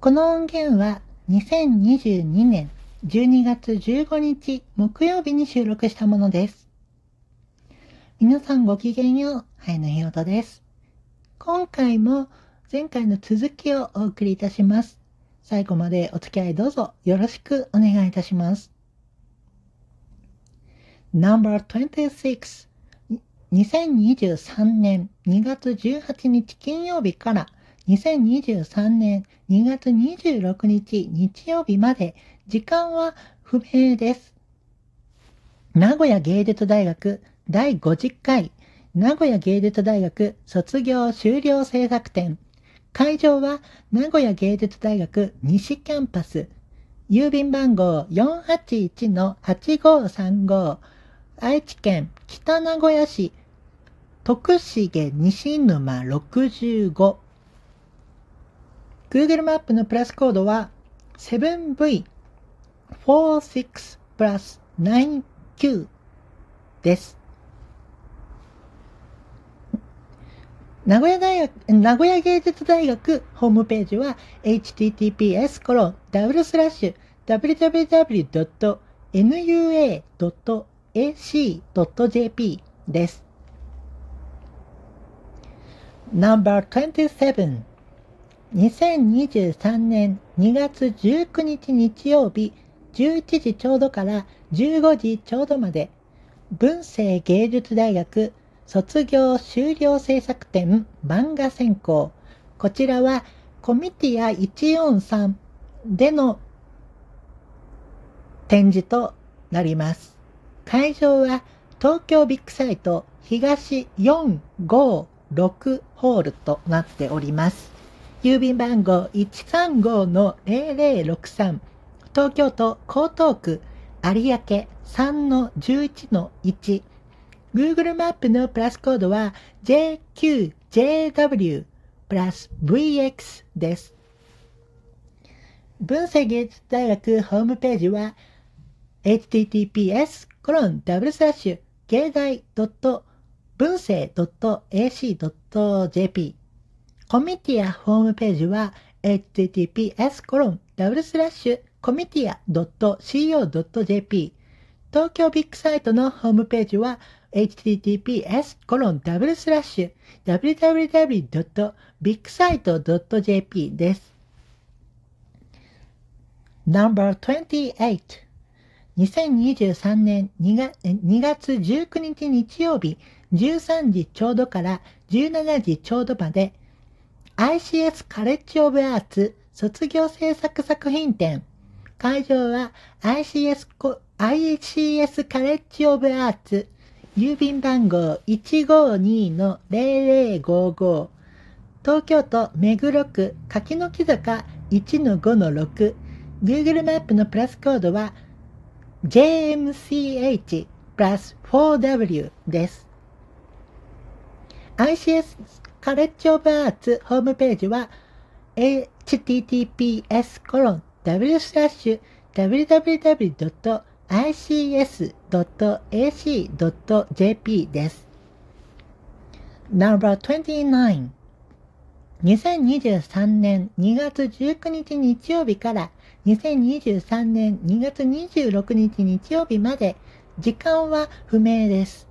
この音源は2022年12月15日木曜日に収録したものです。皆さんごきげんよう、はいのひろとです。今回も前回の続きをお送りいたします。最後までお付き合いどうぞよろしくお願いいたします。No.26 2023年2月18日金曜日から2023年2月26日日曜日まで時間は不明です。名古屋芸術大学第50回名古屋芸術大学卒業修了制作展。会場は名古屋芸術大学西キャンパス。郵便番号481-8535愛知県北名古屋市徳重西沼65 Google マップのプラスコードは 7V46 プラス99です。名古屋大学、名古屋芸術大学ホームページは https コロンダブルスラッシュ www.nua.ac.jp です。No.27 2023年2月19日日曜日11時ちょうどから15時ちょうどまで文政芸術大学卒業修了制作展漫画専攻こちらはコミティア143での展示となります。会場は東京ビッグサイト東456ホールとなっております。郵便番号135-0063東京都江東区有明3-11-1 Google マップのプラスコードは JQJW プラス VX です。文政芸術大学ホームページは https コロンダブルスラッシュ芸大文政 .ac.jp コミティアホームページは https コロンダブルスラッシュコミティア .co.jp 東京ビッグサイトのホームページは https コロンダブルスラッシュ www.bigsite.jp です。No.28 2023年2月 ,2 月19日日曜日13時ちょうどから17時ちょうどまで ICS カレッジオブアーツ卒業制作作品展。会場は ICS, ICS カレッジオブアーツ郵便番号152-0055東京都目黒区柿の木坂1-5-6 Google マップのプラスコードは JMCH プラス 4W です。ICS カレッジオブアーツホームページは https://www.ics.ac.jp です。No.29 2023年2月19日日曜日から2023年2月26日日曜日まで時間は不明です。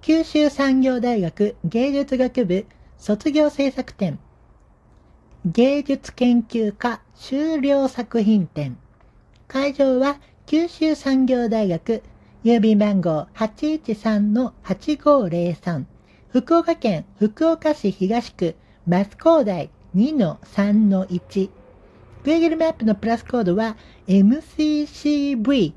九州産業大学芸術学部卒業制作展。芸術研究科修了作品展。会場は九州産業大学郵便番号813-8503福岡県福岡市東区松高台2-3-1 Google マップのプラスコードは MCCV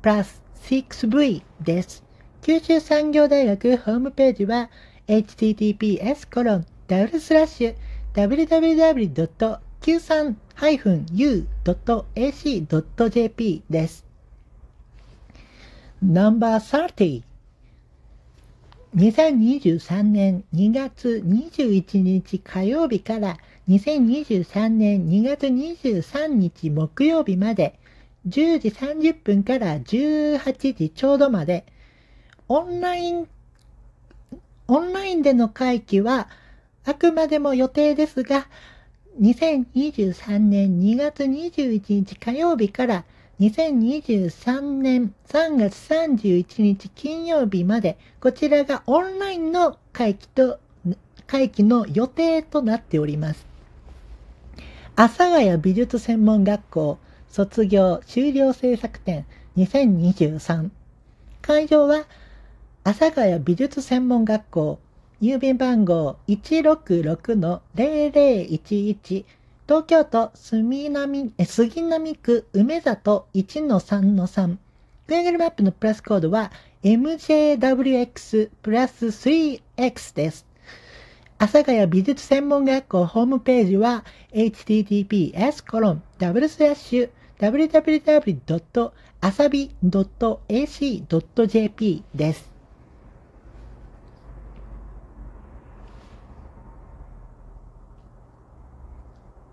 プラス 6V です。九州産業大学ホームページは https://www.q3-u.ac.jp です。No.30 2023年2月21日火曜日から2023年2月23日木曜日まで10時30分から18時ちょうどまでオンライン、オンラインでの会期はあくまでも予定ですが、2023年2月21日火曜日から2023年3月31日金曜日まで、こちらがオンラインの会期と、会期の予定となっております。阿佐ヶ谷美術専門学校卒業修了制作展2023。会場は阿佐ヶ谷美術専門学校郵便番号166-0011東京都杉並杉並区梅里1-3-3 Google マップのプラスコードは MJWX プラス 3X です。阿佐ヶ谷美術専門学校ホームページは https コロンダブルスラッシュ www. あさび .ac.jp です。